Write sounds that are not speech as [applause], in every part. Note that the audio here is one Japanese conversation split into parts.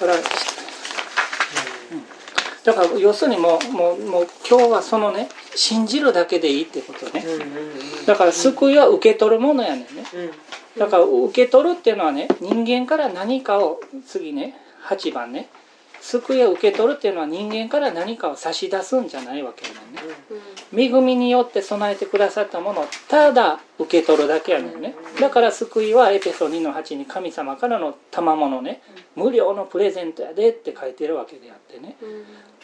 から、う。ん。だから要するにもうもうもう今日はそのね信じるだけでいいってことね。だから救いは受け取るものやねんね。うん。だから受け取るっていうのはね人間から何かを次ね8番ね救いを受け取るっていうのは人間から何かを差し出すんじゃないわけやね。ん。ね恵みによって備えてくださったものをただ受け取るだけやねんね。だから救いはエペソ2の8に神様からの賜物ね。無料のプレゼントやでって書いてるわけであってね。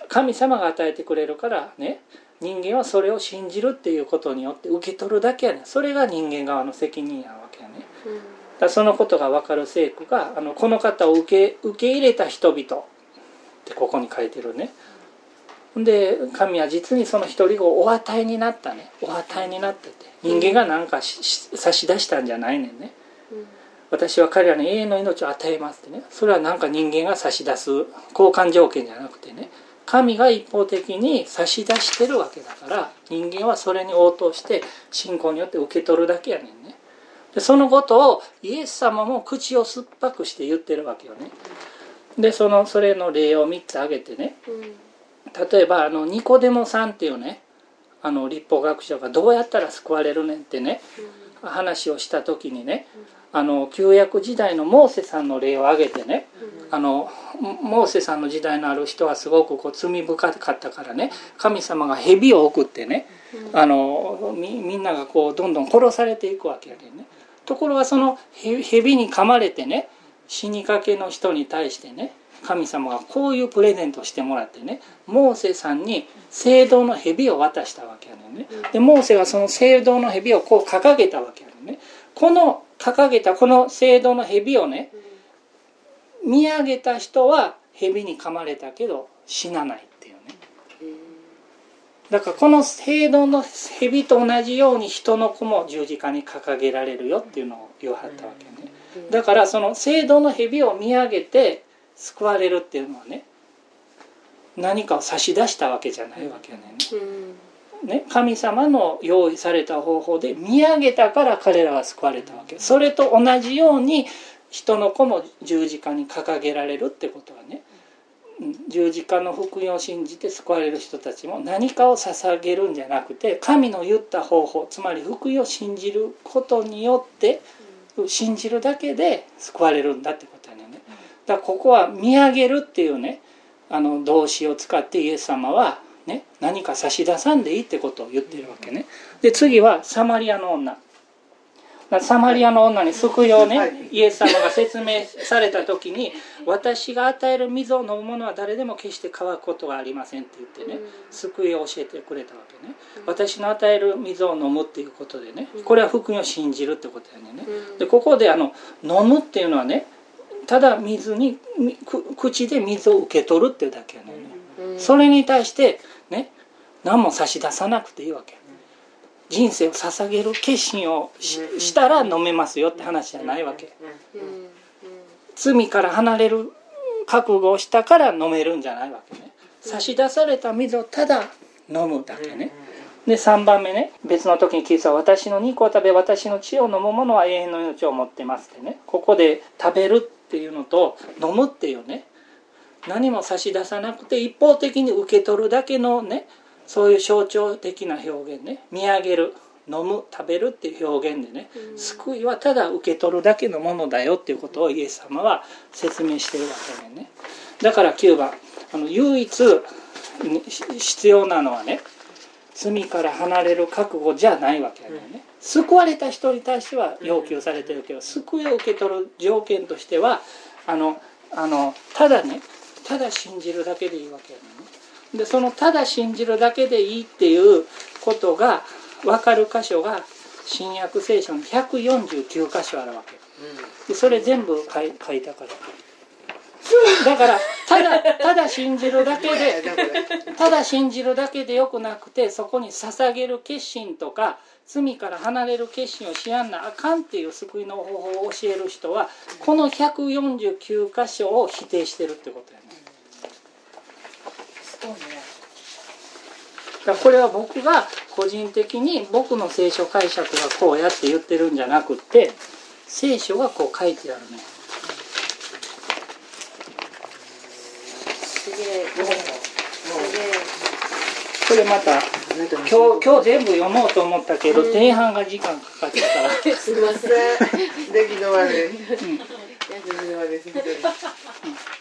神様が与えてくれるからね。人間はそれを信じるっていうことによって受け取るだけやねん。それが人間側の責任やわけやね。だそのことが分かる聖句があのこの方を受け受け入れた人々ってここに書いてるね。で神は実にその一人をお与えになったね。お与えになってて。人間が何か差し出したんじゃないねんね。私は彼らに永遠の命を与えますってね。それは何か人間が差し出す交換条件じゃなくてね。神が一方的に差し出してるわけだから人間はそれに応答して信仰によって受け取るだけやねんね。でそのことをイエス様も口を酸っぱくして言ってるわけよねでそのそれの例を3つ挙げてね。例えばあのニコデモさんっていうねあの立法学者がどうやったら救われるねんってね話をした時にねあの旧約時代のモーセさんの例を挙げてねあのモーセさんの時代のある人はすごくこう罪深かったからね神様が蛇を送ってねあのみんながこうどんどん殺されていくわけやけんね。ところがその蛇に噛まれてね死にかけの人に対してね神様がこういうプレゼントしてもらってねモーセさんに聖堂の蛇を渡したわけやねんね。でモーセがその聖堂の蛇をこう掲げたわけやねんね。この掲げたこの聖堂の蛇をね見上げた人は蛇に噛まれたけど死なないっていうね。だからこの聖堂の蛇と同じように人の子も十字架に掲げられるよっていうのを言わはったわけね。だからその聖堂の蛇を見上げて救われるっていうのはね何かを差し出したわけじゃないわけやねん。ねね神様の用意された方法で見上げたから彼らは救われたわけ。それと同じように人の子も十字架に掲げられるってことはねうん。十字架の福音を信じて救われる人たちも何かを捧げるんじゃなくて神の言った方法つまり福音を信じることによって信じるだけで救われるんだってことやねんね。だからここは見上げるっていうねあの動詞を使ってイエス様は、ね、何か差し出さんでいいってことを言ってるわけね。で次はサマリアの女。サマリアの女に救いをね、はい。イエス様が説明された時に私が与える水を飲む者は誰でも決して乾くことがありませんって言ってね救いを教えてくれたわけね。私の与える水を飲むっていうことでねこれは福音を信じるってことやねでここであの飲むっていうのはねただ水に口で水を受け取るっていうだけやねそれに対してね何も差し出さなくていいわけ人生を捧げる決心をししたら飲めますよって話じゃないわけ。罪から離れる覚悟をしたから飲めるんじゃないわけね。差し出された水をただ飲むだけね。で3番目ね。別の時にキリストは私の肉を食べ私の血を飲む者は永遠の命を持ってますってね。ここで食べるっていうのと飲むっていうね。何も差し出さなくて一方的に受け取るだけのねそういう象徴的な表現ね。見上げる飲む食べるっていう表現でね、救いはただ受け取るだけのものだよっていうことをイエス様は説明してるわけでね。だから9番あの唯一に必要なのはね罪から離れる覚悟じゃないわけやね、救われた人に対しては要求されてるけど救いを受け取る条件としてはあのあのただねただ信じるだけでいいわけやねでそのただ信じるだけでいいっていうことが分かる箇所が新約聖書に149箇所あるわけ。でそれ全部書い書いたから。だからただ [laughs] ただ信じるだけでただ信じるだけでよくなくてそこに捧げる決心とか罪から離れる決心をしやんなあかんっていう救いの方法を教える人はこの149箇所を否定してるってことやねそうねだこれは僕が個人的に僕の聖書解釈がこうやって言ってるんじゃなくって聖書がこう書いてあるねこれまた今日今日全部読もうと思ったけど、前半が時間かかったから [laughs] すみません。[laughs] 出来の悪い。うん。出来の悪い。[laughs]